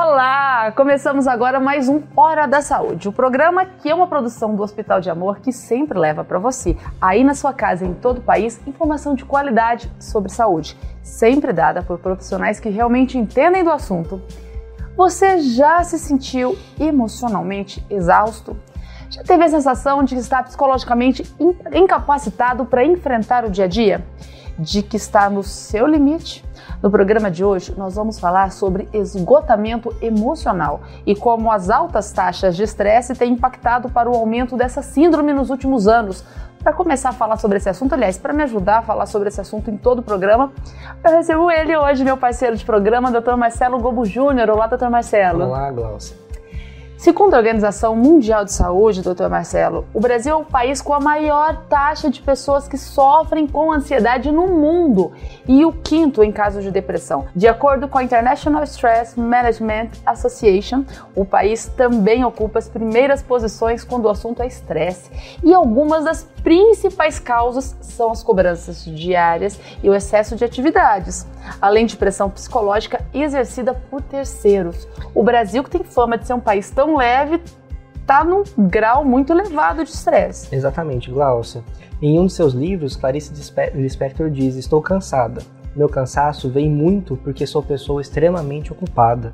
Olá! Começamos agora mais um Hora da Saúde, o programa que é uma produção do Hospital de Amor que sempre leva para você, aí na sua casa em todo o país, informação de qualidade sobre saúde, sempre dada por profissionais que realmente entendem do assunto. Você já se sentiu emocionalmente exausto? Já teve a sensação de está psicologicamente incapacitado para enfrentar o dia a dia? De que está no seu limite? No programa de hoje, nós vamos falar sobre esgotamento emocional e como as altas taxas de estresse têm impactado para o aumento dessa síndrome nos últimos anos. Para começar a falar sobre esse assunto, aliás, para me ajudar a falar sobre esse assunto em todo o programa, eu recebo ele hoje, meu parceiro de programa, Dr. Marcelo Gobo Júnior. Olá, Dr. Marcelo. Olá, Glaucia. Segundo a Organização Mundial de Saúde, doutor Marcelo, o Brasil é o país com a maior taxa de pessoas que sofrem com ansiedade no mundo e o quinto em casos de depressão. De acordo com a International Stress Management Association, o país também ocupa as primeiras posições quando o assunto é estresse e algumas das principais causas são as cobranças diárias e o excesso de atividades, além de pressão psicológica exercida por terceiros. O Brasil, que tem fama de ser um país tão leve, está num grau muito elevado de estresse. Exatamente, Glaucia. Em um de seus livros, Clarice Lispector diz: Estou cansada. Meu cansaço vem muito porque sou pessoa extremamente ocupada.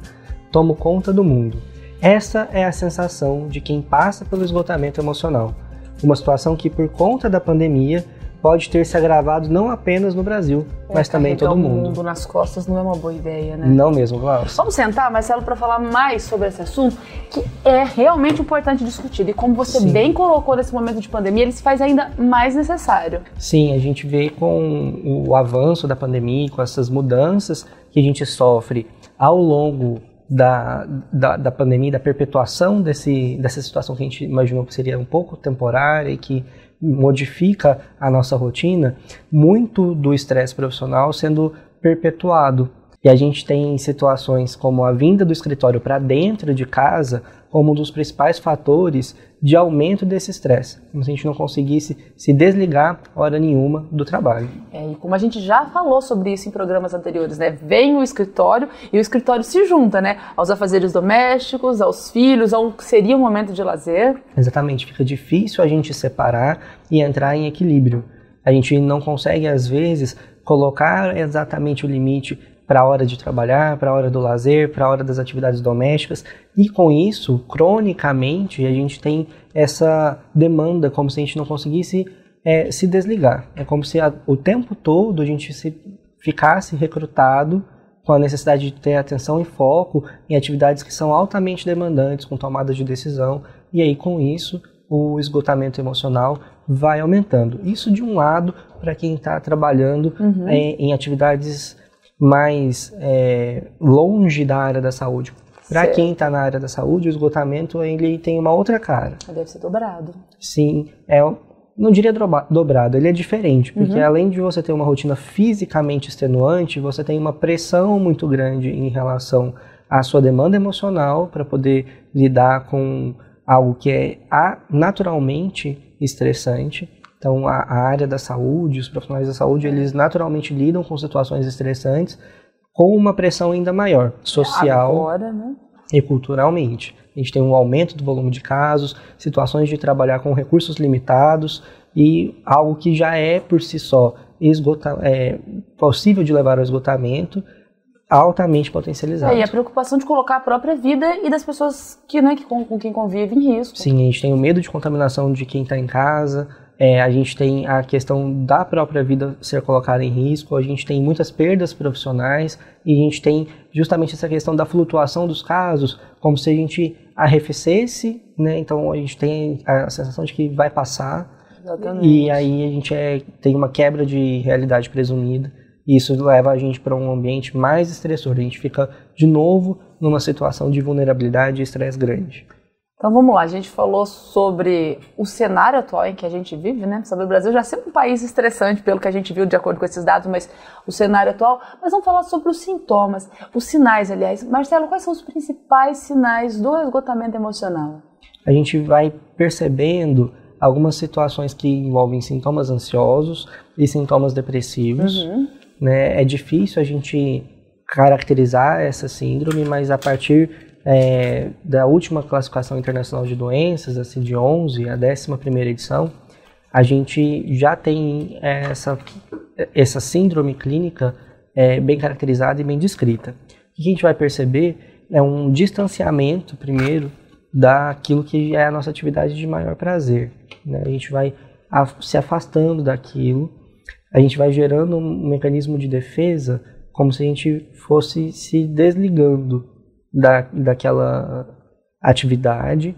Tomo conta do mundo. Essa é a sensação de quem passa pelo esgotamento emocional uma situação que, por conta da pandemia, pode ter se agravado não apenas no Brasil, é, mas também em todo o mundo. mundo nas costas não é uma boa ideia, né? Não mesmo, Glaucio. Vamos sentar, Marcelo, para falar mais sobre esse assunto, que é realmente importante discutir. E como você Sim. bem colocou nesse momento de pandemia, ele se faz ainda mais necessário. Sim, a gente vê com o avanço da pandemia, com essas mudanças que a gente sofre ao longo da, da, da, pandemia, da perpetuação desse, dessa situação que a gente imaginou que seria um pouco temporária e que modifica a nossa rotina, muito do estresse profissional sendo perpetuado. E a gente tem situações como a vinda do escritório para dentro de casa como um dos principais fatores de aumento desse estresse, como se a gente não conseguisse se desligar hora nenhuma do trabalho. É, e como a gente já falou sobre isso em programas anteriores, né? Vem o escritório e o escritório se junta, né? Aos afazeres domésticos, aos filhos, ao que seria um momento de lazer. Exatamente, fica difícil a gente separar e entrar em equilíbrio. A gente não consegue, às vezes, colocar exatamente o limite para a hora de trabalhar, para a hora do lazer, para a hora das atividades domésticas. E com isso, cronicamente, a gente tem essa demanda como se a gente não conseguisse é, se desligar. É como se a, o tempo todo a gente se ficasse recrutado com a necessidade de ter atenção e foco em atividades que são altamente demandantes, com tomadas de decisão. E aí, com isso, o esgotamento emocional vai aumentando. Isso de um lado para quem está trabalhando uhum. é, em atividades mais é, longe da área da saúde. Para quem está na área da saúde, o esgotamento ele tem uma outra cara. Deve ser dobrado. Sim, é, não diria dobrado, ele é diferente, porque uhum. além de você ter uma rotina fisicamente extenuante, você tem uma pressão muito grande em relação à sua demanda emocional para poder lidar com algo que é naturalmente estressante então, a, a, área da saúde, os profissionais da saúde, eles naturalmente lidam com situações estressantes com uma pressão ainda maior, social Agora, né? e culturalmente. A gente tem um aumento do volume de casos, situações de trabalhar com recursos limitados e algo que já é por si só esgota, é, possível de levar ao esgotamento, altamente potencializado. É, e a preocupação de colocar a própria vida e das pessoas que, né, que com, com quem convive em risco. Sim, a gente tem o medo de contaminação de quem está em casa, é, a gente tem a questão da própria vida ser colocada em risco, a gente tem muitas perdas profissionais e a gente tem justamente essa questão da flutuação dos casos, como se a gente arrefecesse, né? Então a gente tem a sensação de que vai passar Exatamente. e aí a gente é, tem uma quebra de realidade presumida e isso leva a gente para um ambiente mais estressor. A gente fica de novo numa situação de vulnerabilidade e estresse grande. Então vamos lá, a gente falou sobre o cenário atual em que a gente vive, né? Sabe, o Brasil já é sempre um país estressante, pelo que a gente viu de acordo com esses dados, mas o cenário atual. Mas vamos falar sobre os sintomas, os sinais, aliás. Marcelo, quais são os principais sinais do esgotamento emocional? A gente vai percebendo algumas situações que envolvem sintomas ansiosos e sintomas depressivos. Uhum. Né? É difícil a gente caracterizar essa síndrome, mas a partir é, da última classificação internacional de doenças, assim, de 11, a 11 primeira edição, a gente já tem essa, essa síndrome clínica é, bem caracterizada e bem descrita. O que a gente vai perceber é um distanciamento, primeiro, daquilo que é a nossa atividade de maior prazer. Né? A gente vai se afastando daquilo, a gente vai gerando um mecanismo de defesa como se a gente fosse se desligando da, daquela atividade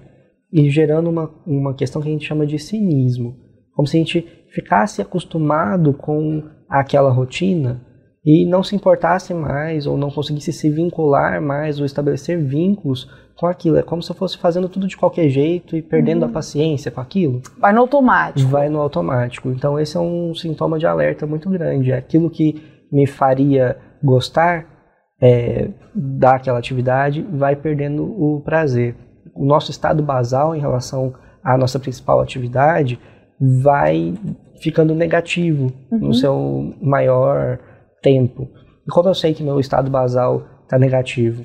e gerando uma, uma questão que a gente chama de cinismo. Como se a gente ficasse acostumado com aquela rotina e não se importasse mais ou não conseguisse se vincular mais ou estabelecer vínculos com aquilo. É como se eu fosse fazendo tudo de qualquer jeito e perdendo uhum. a paciência com aquilo. Vai no automático. Vai no automático. Então esse é um sintoma de alerta muito grande. É aquilo que me faria gostar é, daquela atividade vai perdendo o prazer. O nosso estado basal em relação à nossa principal atividade vai ficando negativo uhum. no seu maior tempo. E como eu sei que meu estado basal está negativo?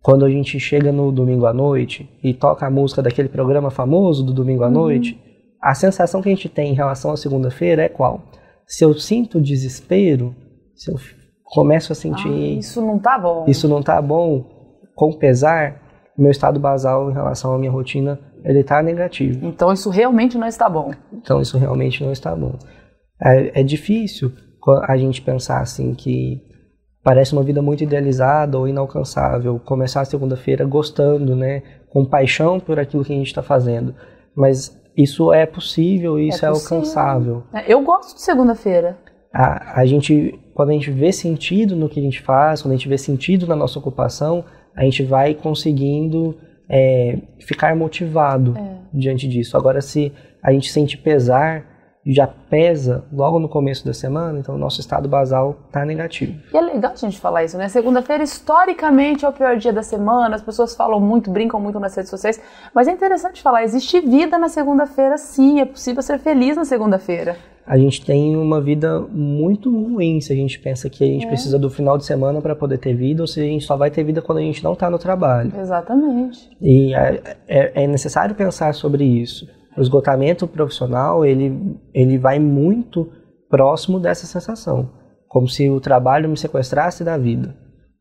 Quando a gente chega no domingo à noite e toca a música daquele programa famoso do domingo à uhum. noite, a sensação que a gente tem em relação à segunda-feira é qual? Se eu sinto desespero, se eu começo a sentir. Ah, isso não tá bom. Isso não tá bom, com pesar, meu estado basal em relação à minha rotina, ele tá negativo. Então isso realmente não está bom. Então isso realmente não está bom. É, é difícil a gente pensar assim que parece uma vida muito idealizada ou inalcançável, começar a segunda-feira gostando, né, com paixão por aquilo que a gente está fazendo. Mas isso é possível e isso é, é alcançável. É, eu gosto de segunda-feira. A, a gente, quando a gente vê sentido no que a gente faz, quando a gente vê sentido na nossa ocupação, a gente vai conseguindo é, ficar motivado é. diante disso. Agora, se a gente sente pesar já pesa logo no começo da semana, então o nosso estado basal está negativo. E é legal a gente falar isso, né? Segunda-feira, historicamente, é o pior dia da semana, as pessoas falam muito, brincam muito nas redes sociais, mas é interessante falar, existe vida na segunda-feira sim, é possível ser feliz na segunda-feira. A gente tem uma vida muito ruim se a gente pensa que a gente é. precisa do final de semana para poder ter vida, ou se a gente só vai ter vida quando a gente não está no trabalho. Exatamente. E é, é, é necessário pensar sobre isso o esgotamento profissional ele, ele vai muito próximo dessa sensação, como se o trabalho me sequestrasse da vida.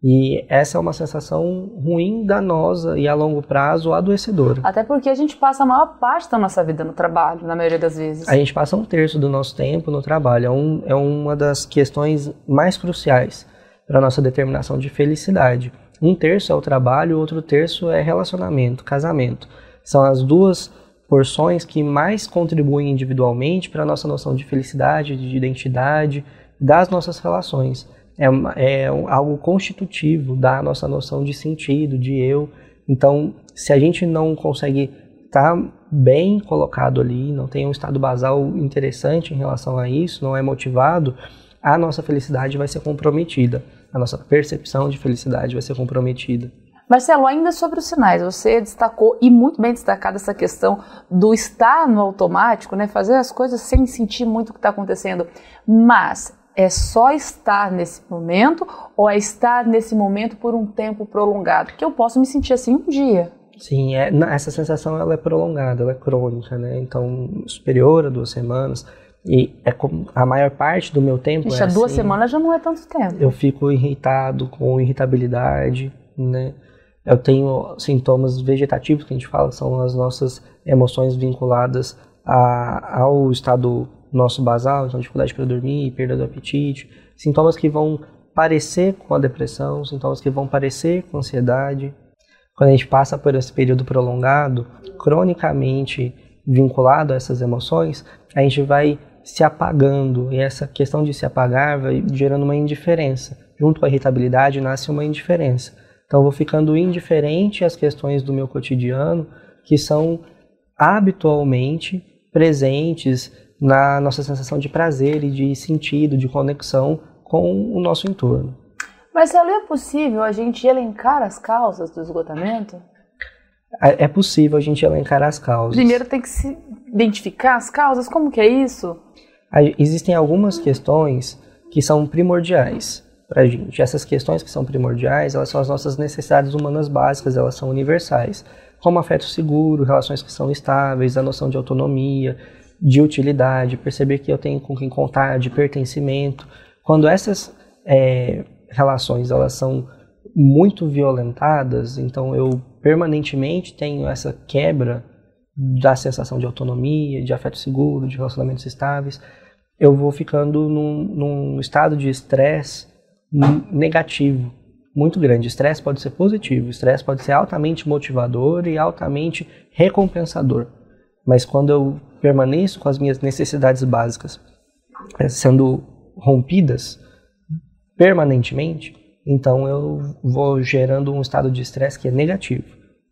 E essa é uma sensação ruim, danosa e a longo prazo adoecedora. Até porque a gente passa a maior parte da nossa vida no trabalho, na maioria das vezes. A gente passa um terço do nosso tempo no trabalho. É, um, é uma das questões mais cruciais para a nossa determinação de felicidade. Um terço é o trabalho, outro terço é relacionamento, casamento. São as duas porções que mais contribuem individualmente para a nossa noção de felicidade, de identidade, das nossas relações. É, é algo constitutivo da nossa noção de sentido, de eu. Então, se a gente não consegue estar tá bem colocado ali, não tem um estado basal interessante em relação a isso, não é motivado, a nossa felicidade vai ser comprometida, a nossa percepção de felicidade vai ser comprometida. Marcelo, ainda sobre os sinais, você destacou e muito bem destacado essa questão do estar no automático, né? Fazer as coisas sem sentir muito o que está acontecendo. Mas é só estar nesse momento ou é estar nesse momento por um tempo prolongado? Porque eu posso me sentir assim um dia. Sim, é, essa sensação ela é prolongada, ela é crônica, né? Então, superior a duas semanas. E é como a maior parte do meu tempo. Ixi, é duas assim, semanas já não é tanto tempo. Eu fico irritado, com irritabilidade, né? Eu tenho sintomas vegetativos, que a gente fala, são as nossas emoções vinculadas a, ao estado nosso basal, então dificuldade para dormir, perda do apetite, sintomas que vão parecer com a depressão, sintomas que vão parecer com ansiedade. Quando a gente passa por esse período prolongado, cronicamente vinculado a essas emoções, a gente vai se apagando e essa questão de se apagar vai gerando uma indiferença. Junto com a irritabilidade nasce uma indiferença. Então, eu vou ficando indiferente às questões do meu cotidiano que são habitualmente presentes na nossa sensação de prazer e de sentido, de conexão com o nosso entorno. Marcelo, é possível a gente elencar as causas do esgotamento? É, é possível a gente elencar as causas. Primeiro tem que se identificar as causas, como que é isso? Existem algumas questões que são primordiais. Para a gente. Essas questões que são primordiais, elas são as nossas necessidades humanas básicas, elas são universais, como afeto seguro, relações que são estáveis, a noção de autonomia, de utilidade, perceber que eu tenho com quem contar, de pertencimento. Quando essas é, relações elas são muito violentadas, então eu permanentemente tenho essa quebra da sensação de autonomia, de afeto seguro, de relacionamentos estáveis, eu vou ficando num, num estado de estresse negativo muito grande. Estresse pode ser positivo, estresse pode ser altamente motivador e altamente recompensador. Mas quando eu permaneço com as minhas necessidades básicas eh, sendo rompidas permanentemente, então eu vou gerando um estado de estresse que é negativo,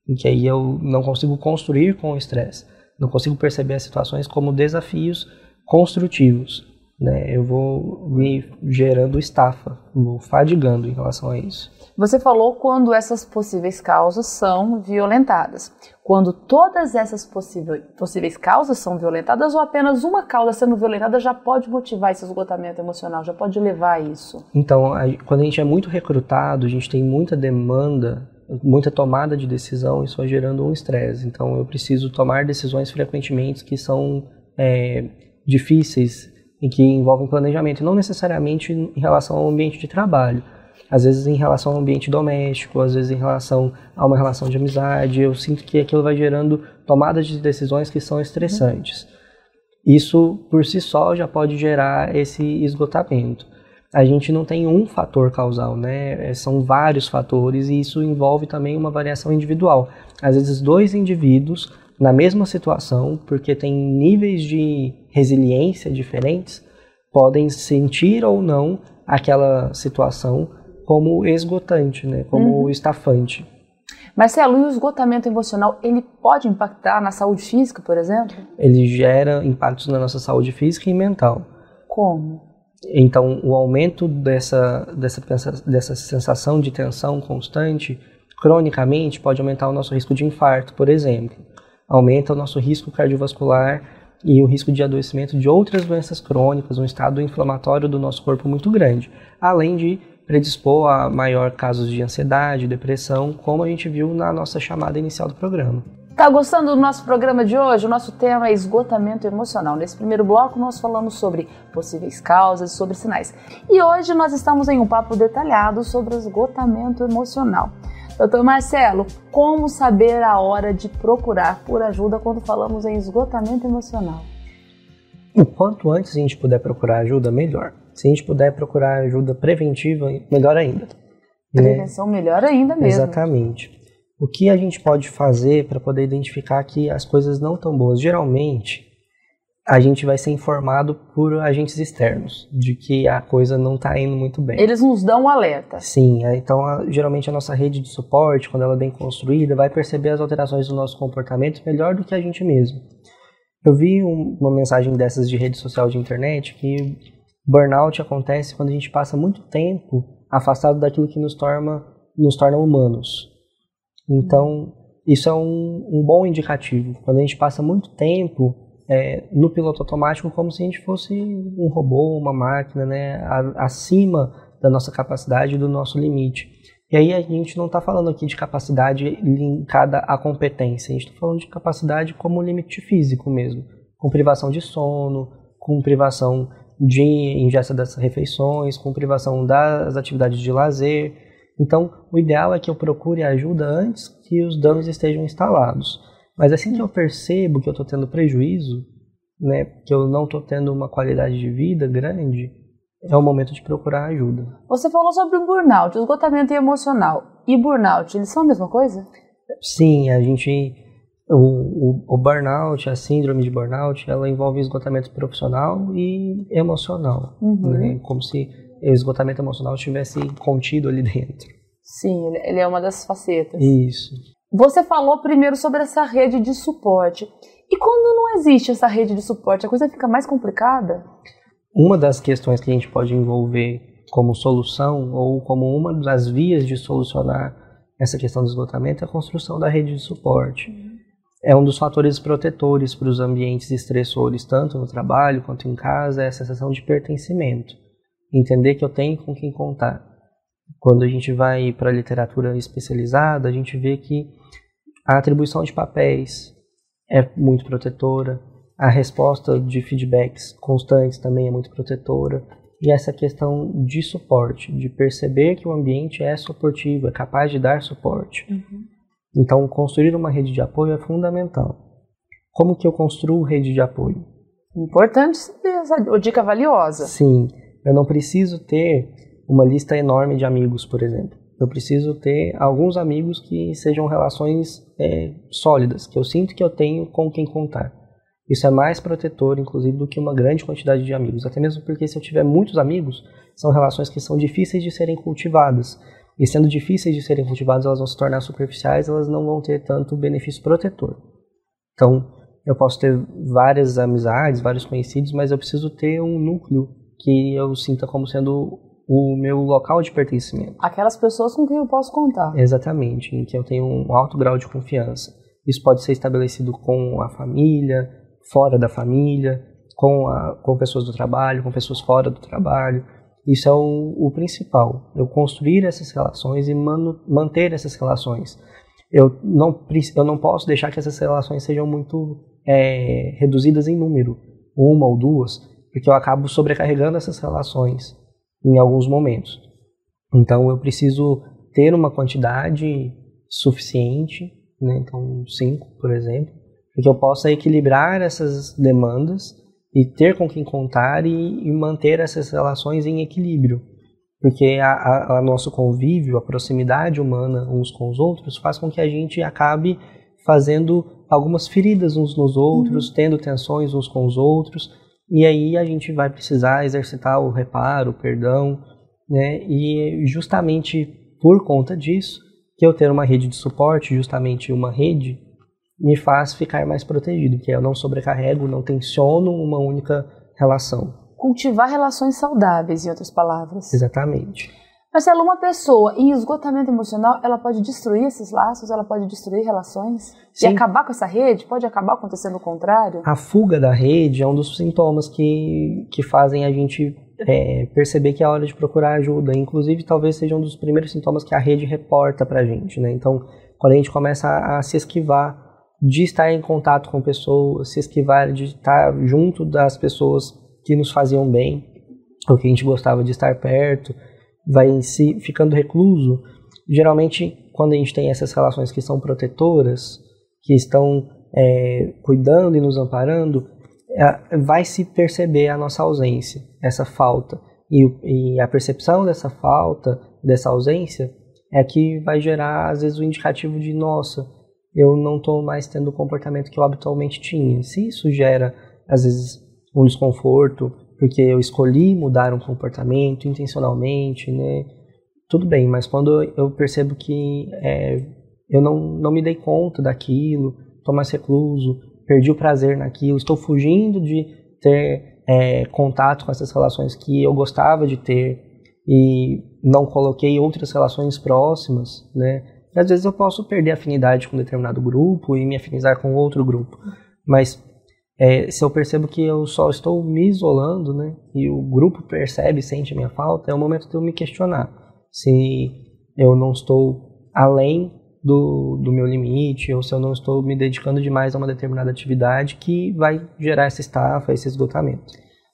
em que aí eu não consigo construir com o estresse, não consigo perceber as situações como desafios construtivos, né? Eu vou me gerando estafa, vou fadigando em relação a isso. Você falou quando essas possíveis causas são violentadas. Quando todas essas possíveis causas são violentadas ou apenas uma causa sendo violentada já pode motivar esse esgotamento emocional, já pode levar a isso? Então, quando a gente é muito recrutado, a gente tem muita demanda, muita tomada de decisão, isso vai gerando um estresse. Então, eu preciso tomar decisões frequentemente que são é, difíceis e que envolvem planejamento, não necessariamente em relação ao ambiente de trabalho às vezes em relação ao ambiente doméstico, às vezes em relação a uma relação de amizade. Eu sinto que aquilo vai gerando tomadas de decisões que são estressantes. Isso por si só já pode gerar esse esgotamento. A gente não tem um fator causal, né? É, são vários fatores e isso envolve também uma variação individual. Às vezes dois indivíduos na mesma situação, porque têm níveis de resiliência diferentes, podem sentir ou não aquela situação como esgotante, né? como uhum. estafante. Marcelo, e o esgotamento emocional, ele pode impactar na saúde física, por exemplo? Ele gera impactos na nossa saúde física e mental. Como? Então, o aumento dessa, dessa, dessa sensação de tensão constante, cronicamente, pode aumentar o nosso risco de infarto, por exemplo. Aumenta o nosso risco cardiovascular e o risco de adoecimento de outras doenças crônicas, um estado inflamatório do nosso corpo muito grande, além de predispor a maior casos de ansiedade, depressão, como a gente viu na nossa chamada inicial do programa. Tá gostando do nosso programa de hoje? O nosso tema é esgotamento emocional. Nesse primeiro bloco nós falamos sobre possíveis causas sobre sinais. E hoje nós estamos em um papo detalhado sobre esgotamento emocional. Doutor Marcelo, como saber a hora de procurar por ajuda quando falamos em esgotamento emocional? O quanto antes a gente puder procurar ajuda, melhor. Se a gente puder procurar ajuda preventiva, melhor ainda. Né? Prevenção né? melhor ainda mesmo. Exatamente. O que a gente pode fazer para poder identificar que as coisas não estão boas? Geralmente, a gente vai ser informado por agentes externos de que a coisa não está indo muito bem. Eles nos dão um alerta. Sim, então a, geralmente a nossa rede de suporte, quando ela é bem construída, vai perceber as alterações do nosso comportamento melhor do que a gente mesmo. Eu vi um, uma mensagem dessas de rede social de internet que Burnout acontece quando a gente passa muito tempo afastado daquilo que nos torna, nos torna humanos. Então, isso é um, um bom indicativo. Quando a gente passa muito tempo é, no piloto automático, como se a gente fosse um robô, uma máquina, né, acima da nossa capacidade, do nosso limite. E aí a gente não está falando aqui de capacidade linkada à competência, a gente está falando de capacidade como limite físico mesmo, com privação de sono, com privação de ingesta das refeições, com privação das atividades de lazer. Então, o ideal é que eu procure ajuda antes que os danos estejam instalados. Mas assim que eu percebo que eu estou tendo prejuízo, né, que eu não estou tendo uma qualidade de vida grande, é o momento de procurar ajuda. Você falou sobre o burnout, esgotamento emocional. E burnout, eles são a mesma coisa? Sim, a gente o, o, o, burnout, a síndrome de burnout, ela envolve esgotamento profissional e emocional, uhum. né? como se o esgotamento emocional estivesse contido ali dentro. Sim, ele é uma das facetas. Isso. Você falou primeiro sobre essa rede de suporte. E quando não existe essa rede de suporte, a coisa fica mais complicada? Uma das questões que a gente pode envolver como solução ou como uma das vias de solucionar essa questão do esgotamento é a construção da rede de suporte. Uhum é um dos fatores protetores para os ambientes estressores, tanto no trabalho quanto em casa, é a sensação de pertencimento. entender que eu tenho com quem contar. Quando a gente vai para a literatura especializada, a gente vê que a atribuição de papéis é muito protetora, a resposta de feedbacks constantes também é muito protetora, e essa questão de suporte, de perceber que o ambiente é suportivo, é capaz de dar suporte. Uhum. Então, construir uma rede de apoio é fundamental. Como que eu construo rede de apoio? Importante essa dica valiosa. Sim, eu não preciso ter uma lista enorme de amigos, por exemplo. Eu preciso ter alguns amigos que sejam relações é, sólidas, que eu sinto que eu tenho com quem contar. Isso é mais protetor, inclusive, do que uma grande quantidade de amigos. Até mesmo porque se eu tiver muitos amigos, são relações que são difíceis de serem cultivadas. E sendo difíceis de serem cultivadas, elas vão se tornar superficiais, elas não vão ter tanto benefício protetor. Então, eu posso ter várias amizades, vários conhecidos, mas eu preciso ter um núcleo que eu sinta como sendo o meu local de pertencimento. Aquelas pessoas com quem eu posso contar. Exatamente, em que eu tenho um alto grau de confiança. Isso pode ser estabelecido com a família, fora da família, com, a, com pessoas do trabalho, com pessoas fora do trabalho. Isso é o, o principal. Eu construir essas relações e manu, manter essas relações. Eu não, eu não posso deixar que essas relações sejam muito é, reduzidas em número, uma ou duas, porque eu acabo sobrecarregando essas relações em alguns momentos. Então eu preciso ter uma quantidade suficiente, né? então cinco, por exemplo, para que eu possa equilibrar essas demandas e ter com quem contar e, e manter essas relações em equilíbrio. Porque a, a, a, nosso convívio, a proximidade humana uns com os outros, faz com que a gente acabe fazendo algumas feridas uns nos outros, uhum. tendo tensões uns com os outros, e aí a gente vai precisar exercitar o reparo, o perdão, né? E justamente por conta disso, que eu ter uma rede de suporte, justamente uma rede, me faz ficar mais protegido, que eu não sobrecarrego, não tensiono uma única relação. Cultivar relações saudáveis, em outras palavras. Exatamente. Marcelo, uma pessoa em esgotamento emocional, ela pode destruir esses laços, ela pode destruir relações Sim. e acabar com essa rede? Pode acabar acontecendo o contrário? A fuga da rede é um dos sintomas que, que fazem a gente é, perceber que é hora de procurar ajuda. Inclusive, talvez seja um dos primeiros sintomas que a rede reporta pra gente, né? Então, quando a gente começa a, a se esquivar de estar em contato com pessoas, se esquivar de estar junto das pessoas que nos faziam bem, ou que a gente gostava de estar perto, vai se ficando recluso, geralmente quando a gente tem essas relações que são protetoras, que estão é, cuidando e nos amparando, vai se perceber a nossa ausência, essa falta. E, e, a percepção dessa falta, dessa ausência, é que vai gerar, às vezes, o indicativo de: nossa, eu não estou mais tendo o comportamento que eu habitualmente tinha. Se isso gera, às vezes, um desconforto, porque eu escolhi mudar um comportamento intencionalmente, né? Tudo bem, mas quando eu percebo que é, eu não, não me dei conta daquilo, estou mais recluso, perdi o prazer naquilo, estou fugindo de ter é, contato com essas relações que eu gostava de ter e não coloquei outras relações próximas, né? E às vezes eu posso perder afinidade com determinado grupo e me afinizar com outro grupo, mas é, se eu percebo que eu só estou me isolando, né, e o grupo percebe, sente a minha falta, é o momento de eu me questionar se eu não estou além do, do meu limite ou se eu não estou me dedicando demais a uma determinada atividade que vai gerar essa estafa, esse esgotamento.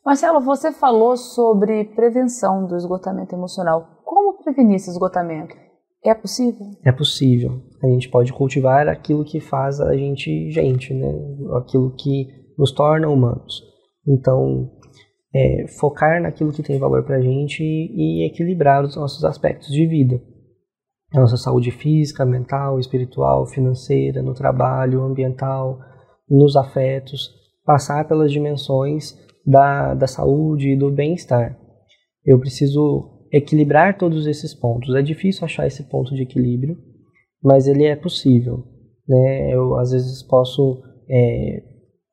Marcelo, você falou sobre prevenção do esgotamento emocional. Como prevenir esse esgotamento? É possível? É possível. A gente pode cultivar aquilo que faz a gente gente, né? Aquilo que nos torna humanos. Então, é, focar naquilo que tem valor para a gente e, equilibrar os nossos aspectos de vida. A nossa saúde física, mental, espiritual, financeira, no trabalho, ambiental, nos afetos, passar pelas dimensões da, da saúde e do bem-estar. Eu preciso equilibrar todos esses pontos. É difícil achar esse ponto de equilíbrio, mas ele é possível. Né? Eu, às vezes, posso é,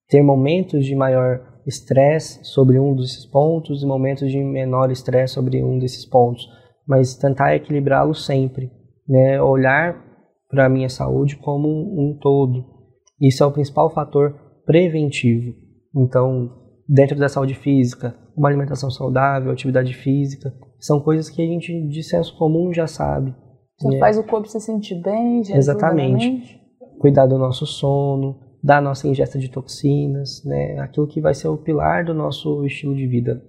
ter momentos de maior estresse sobre um desses pontos e momentos de menor estresse sobre um desses pontos, mas tentar equilibrá-lo sempre, né? Olhar para a minha saúde como um todo. Isso é o principal fator preventivo. Então, dentro da saúde física, uma alimentação saudável, atividade física, são coisas que a gente de senso comum já sabe. Já né? faz o corpo se sentir bem, já Exatamente. Cuidar do nosso sono, da nossa ingesta de toxinas, né? Aquilo que vai ser o pilar do nosso estilo de vida.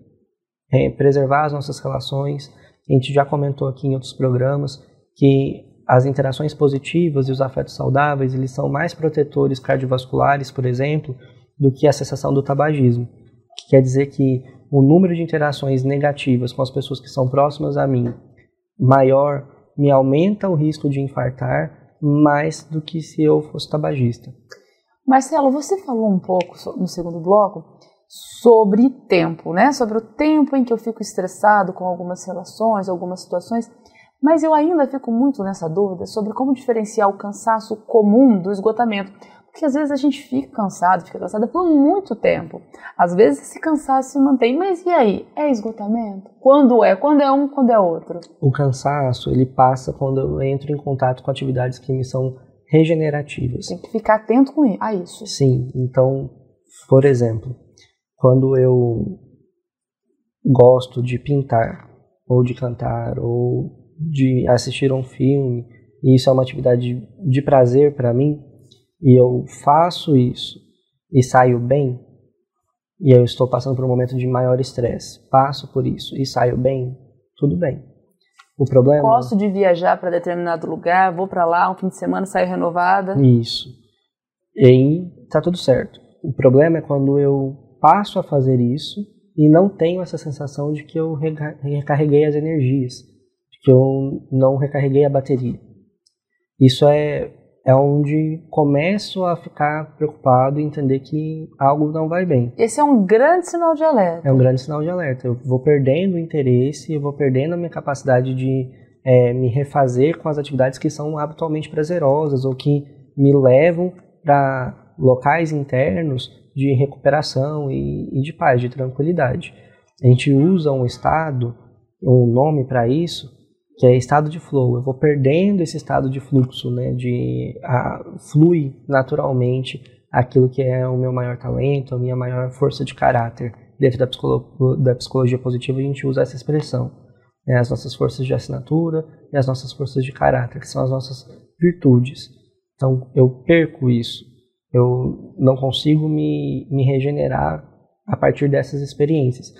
É preservar as nossas relações. A gente já comentou aqui em outros programas que as interações positivas e os afetos saudáveis, eles são mais protetores cardiovasculares, por exemplo, do que a cessação do tabagismo. Que quer dizer que o número de interações negativas com as pessoas que são próximas a mim maior me aumenta o risco de infartar mais do que se eu fosse tabagista. Marcelo, você falou um pouco no segundo bloco sobre tempo, né? Sobre o tempo em que eu fico estressado com algumas relações, algumas situações. Mas eu ainda fico muito nessa dúvida sobre como diferenciar o cansaço comum do esgotamento. Porque às vezes a gente fica cansado, fica cansada por muito tempo. Às vezes esse cansaço se mantém, mas e aí? É esgotamento? Quando é? Quando é um, quando é outro? O cansaço, ele passa quando eu entro em contato com atividades que me são regenerativas. Tem que ficar atento com a isso. Sim, então, por exemplo, quando eu gosto de pintar, ou de cantar, ou de assistir a um filme, e isso é uma atividade de prazer para mim, e eu faço isso e saio bem, e eu estou passando por um momento de maior estresse, passo por isso e saio bem, tudo bem. O problema. Gosto de viajar para determinado lugar, vou para lá um fim de semana, saio renovada. Isso. E aí tá tudo certo. O problema é quando eu passo a fazer isso e não tenho essa sensação de que eu recarreguei as energias que eu não recarreguei a bateria. Isso é, é onde começo a ficar preocupado e entender que algo não vai bem. Esse é um grande sinal de alerta. É um grande sinal de alerta. Eu vou perdendo o interesse, eu vou perdendo a minha capacidade de é, me refazer com as atividades que são habitualmente prazerosas ou que me levam para locais internos de recuperação e, e de paz, de tranquilidade. A gente usa um estado, um nome para isso, que é estado de flow. Eu vou perdendo esse estado de fluxo, né, de a, flui naturalmente aquilo que é o meu maior talento, a minha maior força de caráter. Dentro da, psicolo, da psicologia positiva a gente usa essa expressão, né, as nossas forças de assinatura e as nossas forças de caráter, que são as nossas virtudes. Então eu perco isso, eu não consigo me, me regenerar a partir dessas experiências.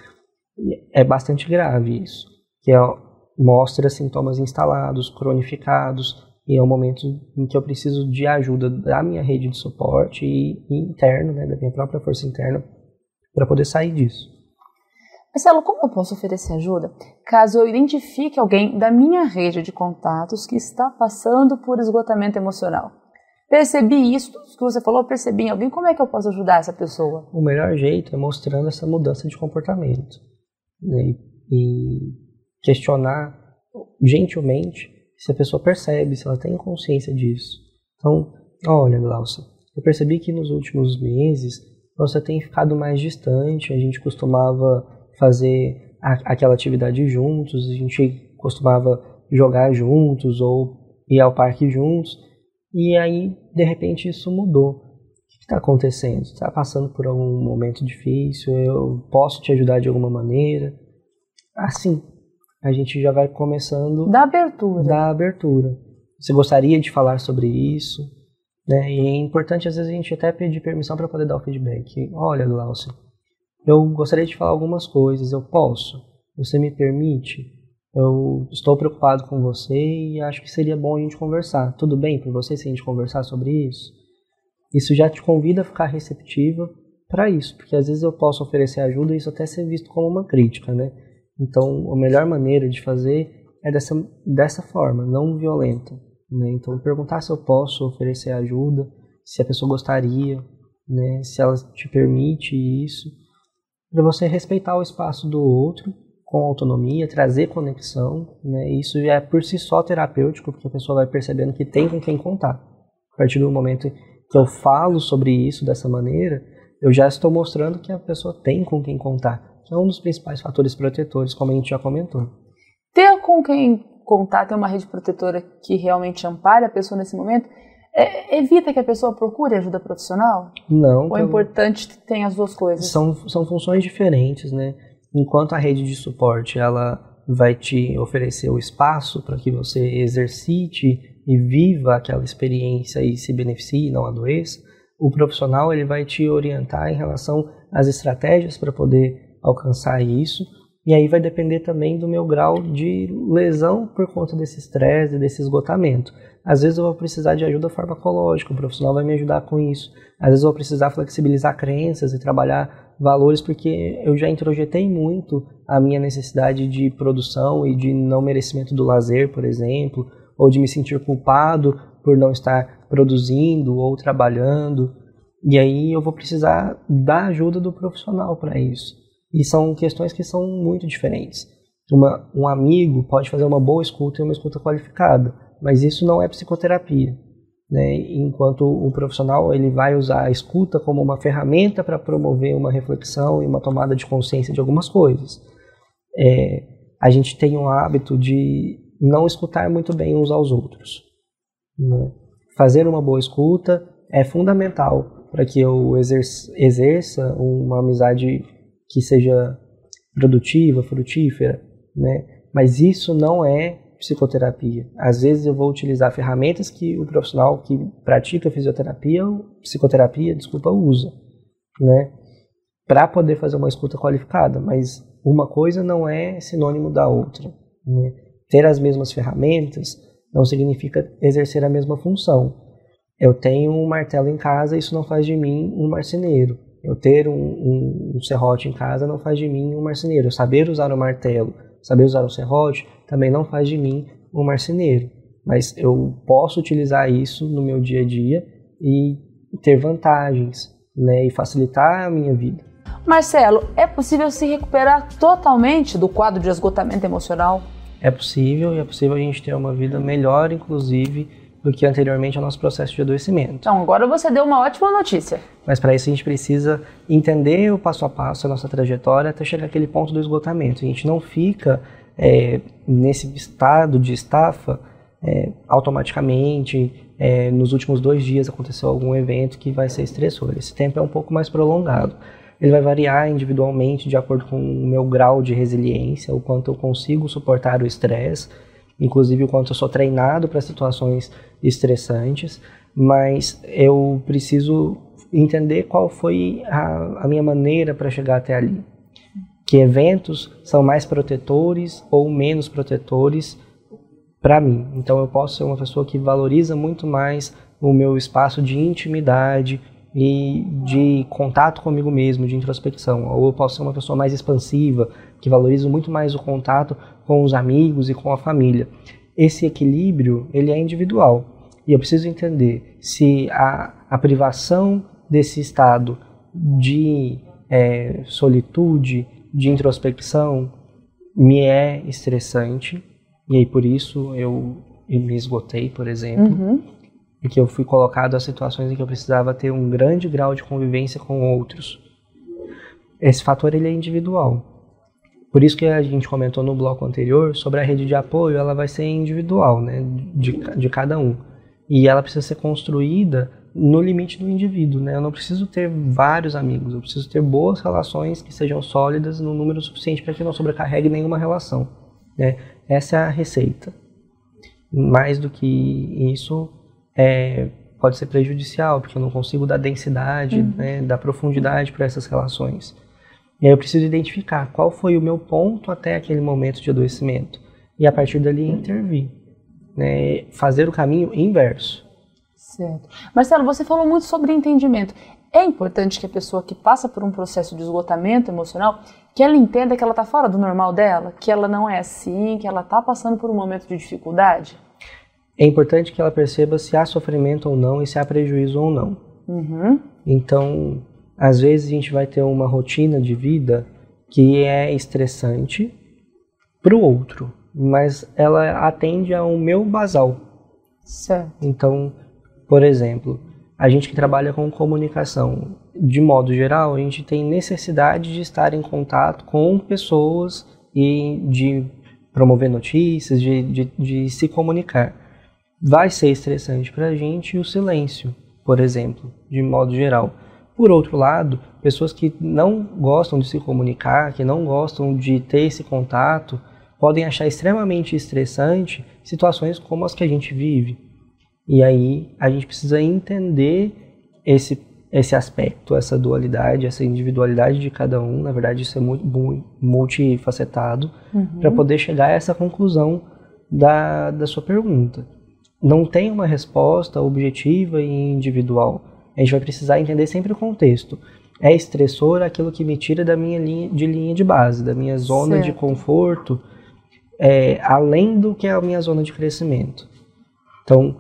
É bastante grave isso, que é mostra sintomas instalados, cronificados, e é um momento em que eu preciso de ajuda da minha rede de suporte e, e interno, né, da minha própria força interna, para poder sair disso. Marcelo, como eu posso oferecer ajuda caso eu identifique alguém da minha rede de contatos que está passando por esgotamento emocional? Percebi isso, que você falou, percebi em alguém, como é que eu posso ajudar essa pessoa? O melhor jeito é mostrando essa mudança de comportamento. Né? E questionar gentilmente se a pessoa percebe, se ela tem consciência disso. Então, olha, Glaucia, eu percebi que nos últimos meses você tem ficado mais distante, a gente costumava fazer a, aquela atividade juntos, a gente costumava jogar juntos ou ir ao parque juntos, e aí, de repente, isso mudou. O que está acontecendo? Está passando por algum momento difícil? Eu posso te ajudar de alguma maneira? Assim, a gente já vai começando da abertura. Da abertura. Você gostaria de falar sobre isso? Né? E é importante às vezes a gente até pedir permissão para poder dar o feedback. Olha, Glaucio, eu gostaria de falar algumas coisas. Eu posso? Você me permite? Eu estou preocupado com você e acho que seria bom a gente conversar. Tudo bem para você se a gente conversar sobre isso? Isso já te convida a ficar receptiva para isso, porque às vezes eu posso oferecer ajuda e isso até ser visto como uma crítica, né? Então, a melhor maneira de fazer é dessa, dessa forma, não violenta. Né? Então, perguntar se eu posso oferecer ajuda, se a pessoa gostaria, né? se ela te permite isso, para você respeitar o espaço do outro com autonomia, trazer conexão. Né? Isso é por si só terapêutico, porque a pessoa vai percebendo que tem com quem contar. A partir do momento que eu falo sobre isso dessa maneira, eu já estou mostrando que a pessoa tem com quem contar é um dos principais fatores protetores, como a gente já comentou. Ter com quem contar, ter uma rede protetora que realmente ampare a pessoa nesse momento, é, evita que a pessoa procure ajuda profissional? Não. Ou é importante que tenha as duas coisas? São, são funções diferentes, né? enquanto a rede de suporte ela vai te oferecer o espaço para que você exercite e viva aquela experiência e se beneficie, não adoeça, o profissional ele vai te orientar em relação às estratégias para poder alcançar isso. E aí vai depender também do meu grau de lesão por conta desse estresse, desse esgotamento. Às vezes eu vou precisar de ajuda farmacológica, o profissional vai me ajudar com isso. Às vezes eu vou precisar flexibilizar crenças e trabalhar valores porque eu já introjetei muito a minha necessidade de produção e de não merecimento do lazer, por exemplo, ou de me sentir culpado por não estar produzindo ou trabalhando. E aí eu vou precisar da ajuda do profissional para isso. E são questões que são muito diferentes. Uma, um amigo pode fazer uma boa escuta e uma escuta qualificada, mas isso não é psicoterapia. Né? Enquanto o profissional ele vai usar a escuta como uma ferramenta para promover uma reflexão e uma tomada de consciência de algumas coisas. É, a gente tem um hábito de não escutar muito bem uns aos outros. Né? Fazer uma boa escuta é fundamental para que eu exerça uma amizade que seja produtiva, frutífera, né? Mas isso não é psicoterapia. Às vezes eu vou utilizar ferramentas que o profissional que pratica fisioterapia, psicoterapia, desculpa, usa, né? Para poder fazer uma escuta qualificada, mas uma coisa não é sinônimo da outra. Né? Ter as mesmas ferramentas não significa exercer a mesma função. Eu tenho um martelo em casa, isso não faz de mim um marceneiro. Eu ter um, um, um serrote em casa não faz de mim um marceneiro. Eu saber usar o martelo, saber usar o serrote, também não faz de mim um marceneiro. Mas eu posso utilizar isso no meu dia a dia e ter vantagens né, e facilitar a minha vida. Marcelo, é possível se recuperar totalmente do quadro de esgotamento emocional? É possível e é possível a gente ter uma vida melhor, inclusive, do que anteriormente ao nosso processo de adoecimento. Então, agora você deu uma ótima notícia. Mas para isso a gente precisa entender o passo a passo, a nossa trajetória, até chegar àquele ponto do esgotamento. A gente não fica é, nesse estado de estafa é, automaticamente. É, nos últimos dois dias aconteceu algum evento que vai ser estressor. Esse tempo é um pouco mais prolongado. Ele vai variar individualmente de acordo com o meu grau de resiliência, o quanto eu consigo suportar o estresse inclusive o quanto eu sou treinado para situações estressantes, mas eu preciso entender qual foi a, a minha maneira para chegar até ali. Que eventos são mais protetores ou menos protetores para mim. Então eu posso ser uma pessoa que valoriza muito mais o meu espaço de intimidade e de contato comigo mesmo, de introspecção. Ou eu posso ser uma pessoa mais expansiva, que valoriza muito mais o contato com os amigos e com a família. Esse equilíbrio, ele é individual. E eu preciso entender se a, a privação desse estado de é, solitude, de introspecção, me é estressante. E aí por isso eu, eu me esgotei, por exemplo. Uhum. E que eu fui colocado a situações em que eu precisava ter um grande grau de convivência com outros. Esse fator ele é individual. Por isso que a gente comentou no bloco anterior sobre a rede de apoio, ela vai ser individual, né, de, de cada um. E ela precisa ser construída no limite do indivíduo, né? Eu não preciso ter vários amigos, eu preciso ter boas relações que sejam sólidas no número suficiente para que não sobrecarregue nenhuma relação, né? Essa é a receita. Mais do que isso, é, pode ser prejudicial, porque eu não consigo dar densidade, uhum. né, dar profundidade para essas relações. E aí eu preciso identificar qual foi o meu ponto até aquele momento de adoecimento. E a partir dali intervir. Né? Fazer o caminho inverso. Certo. Marcelo, você falou muito sobre entendimento. É importante que a pessoa que passa por um processo de esgotamento emocional, que ela entenda que ela está fora do normal dela, que ela não é assim, que ela está passando por um momento de dificuldade? É importante que ela perceba se há sofrimento ou não e se há prejuízo ou não. Uhum. Então, às vezes a gente vai ter uma rotina de vida que é estressante para o outro, mas ela atende ao meu basal. Certo. Então, por exemplo, a gente que trabalha com comunicação, de modo geral, a gente tem necessidade de estar em contato com pessoas e de promover notícias, de, de, de se comunicar. Vai ser estressante para a gente o silêncio, por exemplo, de modo geral Por outro lado, pessoas que não gostam de se comunicar, que não gostam de ter esse contato, podem achar extremamente estressante situações como as que a gente vive. E aí a gente precisa entender esse, esse aspecto, essa dualidade, essa individualidade de cada um. Na verdade, isso é muito, muito multifacetado uhum. para poder chegar a essa conclusão da, da sua pergunta. Não tem uma resposta objetiva e individual. A gente vai precisar entender sempre o contexto. É estressor aquilo que me tira da minha linha de linha de base, da minha zona certo. de conforto, é, além do que é a minha zona de crescimento. Então,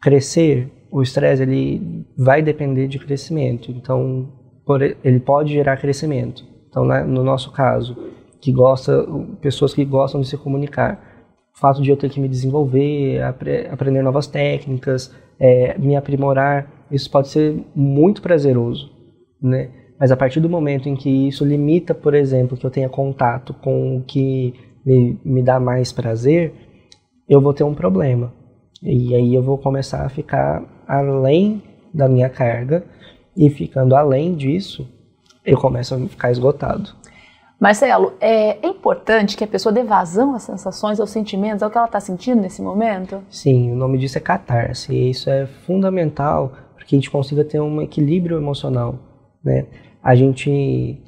crescer, o estresse ele vai depender de crescimento. Então, por, ele pode gerar crescimento. Então, né, no nosso caso, que gosta, pessoas que gostam de se comunicar, o fato de eu ter que me desenvolver, apre, aprender novas técnicas, é, me aprimorar, isso pode ser muito prazeroso, né? Mas a partir do momento em que isso limita, por exemplo, que eu tenha contato com o que me, me dá mais prazer, eu vou ter um problema. E aí eu vou começar a ficar além da minha carga e ficando além disso, eu começo a ficar esgotado. Marcelo, é, importante que a pessoa dê vazão às sensações, aos sentimentos, ao que ela está sentindo nesse momento? Sim, o nome disso é catarse. E isso é fundamental que a gente consiga ter um equilíbrio emocional. Né? A gente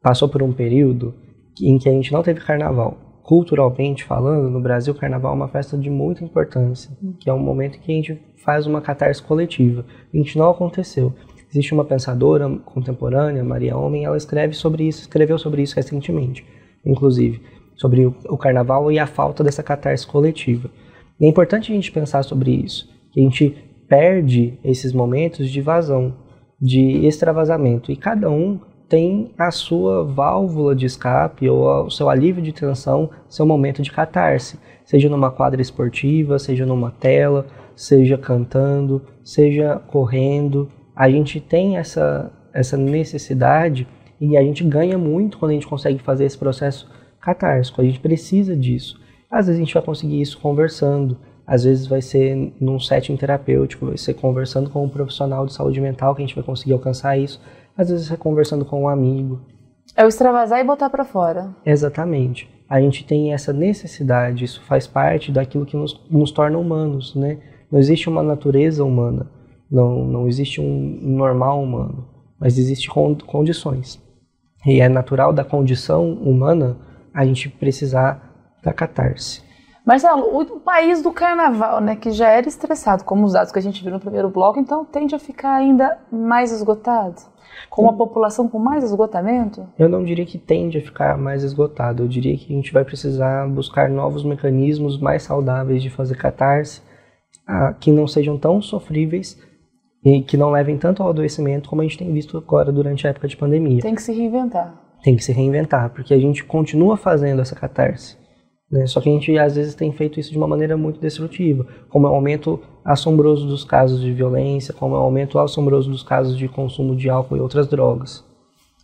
passou por um período em que a gente não teve carnaval culturalmente falando, no Brasil, o carnaval é uma festa de muita importância, que é um momento que a gente faz uma catarse coletiva. A gente não aconteceu. Existe uma pensadora contemporânea, Maria Homem, ela escreve sobre isso, escreveu sobre isso recentemente, inclusive, sobre o carnaval e a falta dessa catarse coletiva. E é importante a gente pensar sobre isso, que a gente perde esses momentos de vazão, de extravasamento, e cada um tem a sua válvula de escape ou o seu alívio de tensão, seu momento de catarse, seja numa quadra esportiva, seja numa tela, seja cantando, seja correndo. A gente tem essa, essa necessidade e a gente ganha muito quando a gente consegue fazer esse processo catársico. A gente precisa disso. Às vezes a gente vai conseguir isso conversando, às vezes vai ser num setting terapêutico, vai ser conversando com um profissional de saúde mental que a gente vai conseguir alcançar isso às vezes é conversando com um amigo. É o extravasar e botar para fora. Exatamente. A gente tem essa necessidade, isso faz parte daquilo que nos, nos torna humanos, né? Não existe uma natureza humana, não, não existe um normal humano, mas existem condições. E é natural da condição humana a gente precisar da catarse. Marcelo, o país do carnaval, né, que já era estressado, como os dados que a gente viu no primeiro bloco, então tende a ficar ainda mais esgotado? Com uma população com mais esgotamento? Eu não diria que tende a ficar mais esgotado. Eu diria que a gente vai precisar buscar novos mecanismos mais saudáveis de fazer catarse, ah, que não sejam tão sofríveis e que não levem tanto ao adoecimento como a gente tem visto agora durante a época de pandemia. Tem que se reinventar. Tem que se reinventar, porque a gente continua fazendo essa catarse. Né? Só que a gente às vezes tem feito isso de uma maneira muito destrutiva, como é o aumento assombroso dos casos de violência, como é o aumento assombroso dos casos de consumo de álcool e outras drogas.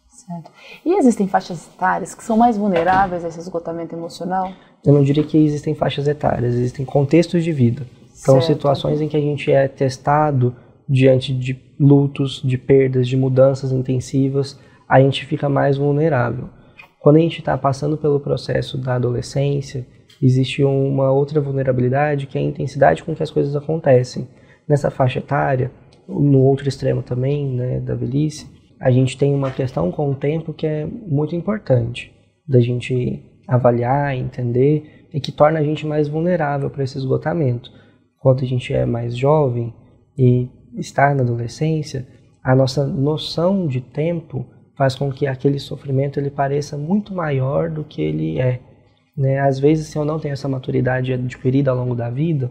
Certo. E existem faixas etárias que são mais vulneráveis a esse esgotamento emocional? Eu não diria que existem faixas etárias, existem contextos de vida. Então, certo. situações em que a gente é testado diante de lutos, de perdas, de mudanças intensivas, a gente fica mais vulnerável. Quando a gente está passando pelo processo da adolescência, existe uma outra vulnerabilidade que é a intensidade com que as coisas acontecem. Nessa faixa etária, no outro extremo também, né, da velhice, a gente tem uma questão com o tempo que é muito importante da gente avaliar, entender e que torna a gente mais vulnerável para esse esgotamento. Quando a gente é mais jovem e está na adolescência, a nossa noção de tempo faz com que aquele sofrimento ele pareça muito maior do que ele é. Né? Às vezes, se eu não tenho essa maturidade adquirida ao longo da vida,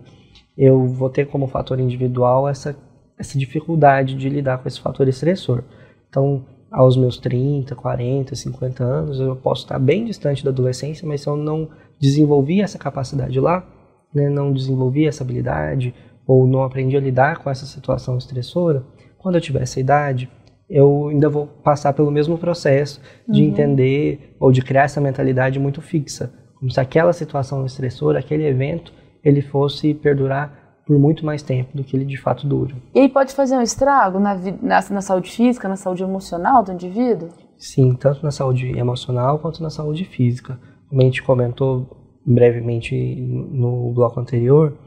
eu vou ter como fator individual essa, essa dificuldade de lidar com esse fator estressor. Então, aos meus 30, 40, 50 anos, eu posso estar bem distante da adolescência, mas se eu não desenvolvi essa capacidade lá, né, não desenvolvi essa habilidade, ou não aprendi a lidar com essa situação estressora, quando eu tiver essa idade, eu ainda vou passar pelo mesmo processo de uhum. entender ou de criar essa mentalidade muito fixa, como se aquela situação estressora, aquele evento, ele fosse perdurar por muito mais tempo do que ele de fato dura. E aí pode fazer um estrago na, na, na saúde física, na saúde emocional do indivíduo? Sim, tanto na saúde emocional quanto na saúde física. Como a gente comentou brevemente no bloco anterior,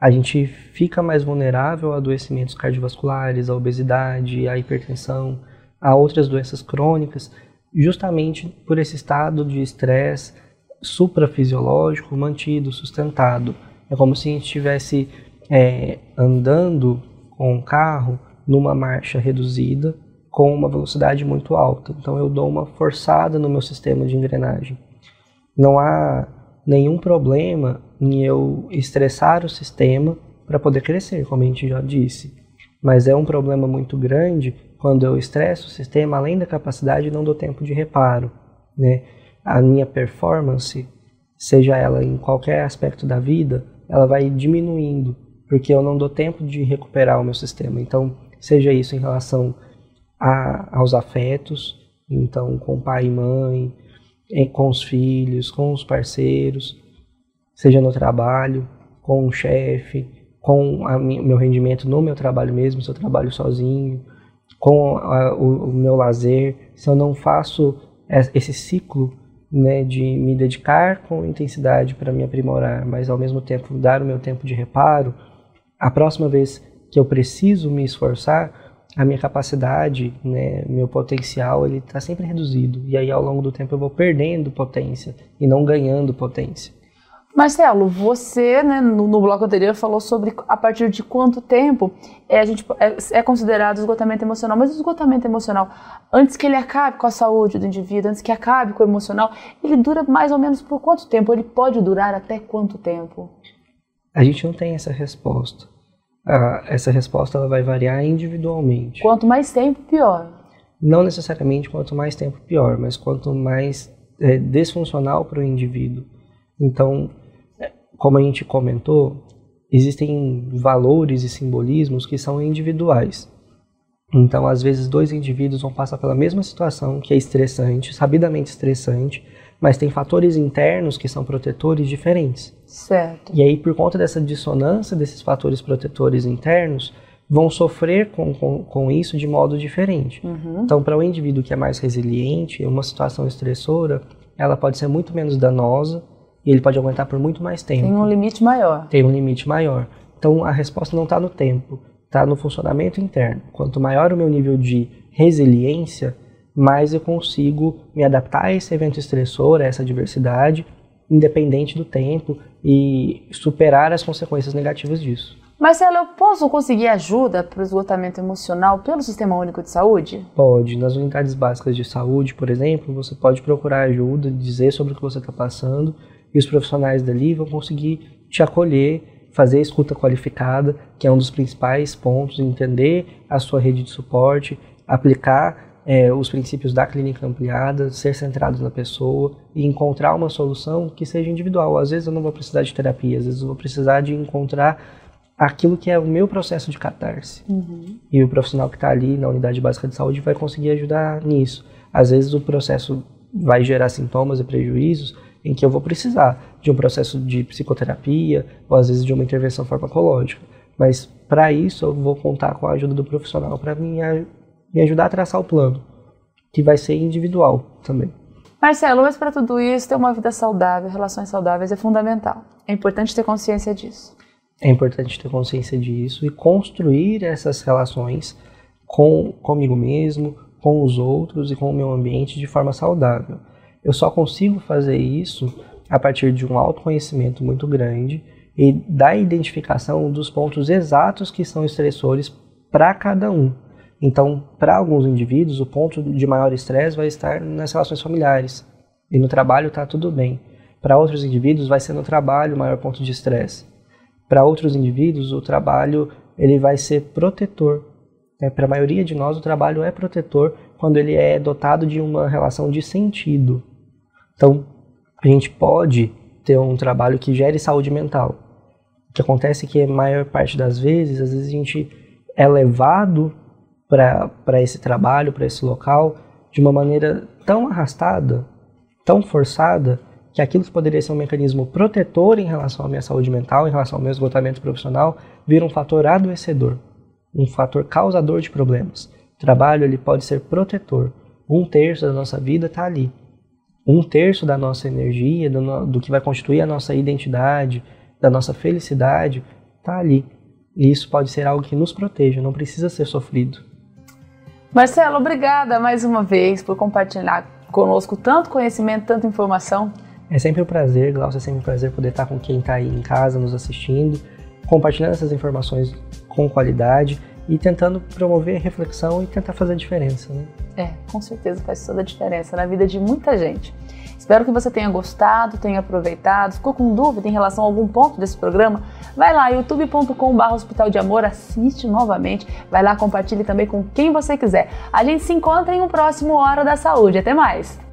a gente fica mais vulnerável a adoecimentos cardiovasculares, a obesidade, a hipertensão, a outras doenças crônicas, justamente por esse estado de estresse suprafisiológico mantido, sustentado. É como se a gente estivesse é, andando com um carro numa marcha reduzida com uma velocidade muito alta. Então eu dou uma forçada no meu sistema de engrenagem. Não há nenhum problema em eu estressar o sistema para poder crescer, como a gente já disse. Mas é um problema muito grande quando eu estresso o sistema além da capacidade não dou tempo de reparo. Né? A minha performance, seja ela em qualquer aspecto da vida, ela vai diminuindo, porque eu não dou tempo de recuperar o meu sistema. Então, seja isso em relação a, aos afetos, então com pai e mãe, com os filhos, com os parceiros, seja no trabalho, com o chefe, com o meu rendimento no meu trabalho mesmo, se eu trabalho sozinho, com a, o, o, meu lazer, se eu não faço esse ciclo né, de me dedicar com intensidade para me aprimorar, mas ao mesmo tempo dar o meu tempo de reparo, a próxima vez que eu preciso me esforçar, a minha capacidade, né, meu potencial, ele está sempre reduzido. E aí, ao longo do tempo, eu vou perdendo potência e não ganhando potência. Marcelo, você, né, no, no, bloco anterior, falou sobre a partir de quanto tempo é, a gente, é, é, considerado esgotamento emocional. Mas o esgotamento emocional, antes que ele acabe com a saúde do indivíduo, antes que acabe com o emocional, ele dura mais ou menos por quanto tempo? Ele pode durar até quanto tempo? A gente não tem essa resposta a, essa resposta ela vai variar individualmente. Quanto mais tempo, pior. Não necessariamente quanto mais tempo, pior, mas quanto mais é, desfuncional para o indivíduo. Então, como a gente comentou, existem valores e simbolismos que são individuais. Então, às vezes, dois indivíduos vão passar pela mesma situação que é estressante, sabidamente estressante, mas tem fatores internos que são protetores diferentes. Certo. E aí, por conta dessa dissonância desses fatores protetores internos, vão sofrer com, com, com isso de modo diferente. Uhum. Então, para o um indivíduo que é mais resiliente, uma situação estressora, ela pode ser muito menos danosa e ele pode aguentar por muito mais tempo. Tem um limite maior. Tem um limite maior. Então, a resposta não está no tempo, está no funcionamento interno. Quanto maior o meu nível de resiliência, mais eu consigo me adaptar a esse evento estressor, a essa adversidade, independente do tempo e superar as consequências negativas disso. Marcelo, eu posso conseguir ajuda para o esgotamento emocional pelo Sistema Único de Saúde? Pode. Nas unidades básicas de saúde, por exemplo, você pode procurar ajuda, dizer sobre o que você está passando e os profissionais dali vão conseguir te acolher, fazer escuta qualificada, que é um dos principais pontos, entender a sua rede de suporte, aplicar é, os princípios da clínica ampliada, ser centrados na pessoa e encontrar uma solução que seja individual. Às vezes eu não vou precisar de terapia, às vezes eu vou precisar de encontrar aquilo que é o meu processo de catarse. Uhum. E o profissional que está ali na unidade básica de saúde vai conseguir ajudar nisso. Às vezes o processo vai gerar sintomas e prejuízos em que eu vou precisar de um processo de psicoterapia ou às vezes de uma intervenção farmacológica. Mas para isso eu vou contar com a ajuda do profissional para me me ajudar a traçar o plano, que vai ser individual também. Marcelo, mas para tudo isso, ter uma vida saudável, relações saudáveis é fundamental. É importante ter consciência disso. É importante ter consciência disso e construir essas relações com comigo mesmo, com os outros e com o meu ambiente de forma saudável. Eu só consigo fazer isso a partir de um autoconhecimento muito grande e da identificação dos pontos exatos que são estressores para cada um. Então, para alguns indivíduos, o ponto de maior estresse vai estar nas relações familiares. E no trabalho está tudo bem. Para outros indivíduos, vai ser no trabalho o maior ponto de estresse. Para outros indivíduos, o trabalho ele vai ser protetor. É, para a maioria de nós, o trabalho é protetor quando ele é dotado de uma relação de sentido. Então, a gente pode ter um trabalho que gere saúde mental. O que acontece é que a maior parte das vezes, às vezes a gente é levado para esse trabalho, para esse local, de uma maneira tão arrastada, tão forçada, que aquilo que poderia ser um mecanismo protetor em relação à minha saúde mental, em relação ao meu esgotamento profissional, vira um fator adoecedor, um fator causador de problemas. O trabalho ele pode ser protetor. Um terço da nossa vida está ali. Um terço da nossa energia, do, no, do que vai constituir a nossa identidade, da nossa felicidade, está ali. E isso pode ser algo que nos proteja, não precisa ser sofrido. Marcelo, obrigada mais uma vez por compartilhar conosco tanto conhecimento, tanta informação. É sempre um prazer, Glaucio, é sempre um prazer poder estar com quem está aí em casa nos assistindo, compartilhando essas informações com qualidade e tentando promover reflexão e tentar fazer a diferença. Né? É, com certeza faz toda a diferença na vida de muita gente. Espero que você tenha gostado, tenha aproveitado. Ficou com dúvida em relação a algum ponto desse programa? Vai lá, youtube.com.br Hospital de Amor, assiste novamente. Vai lá, compartilhe também com quem você quiser. A gente se encontra em um próximo Hora da Saúde. Até mais!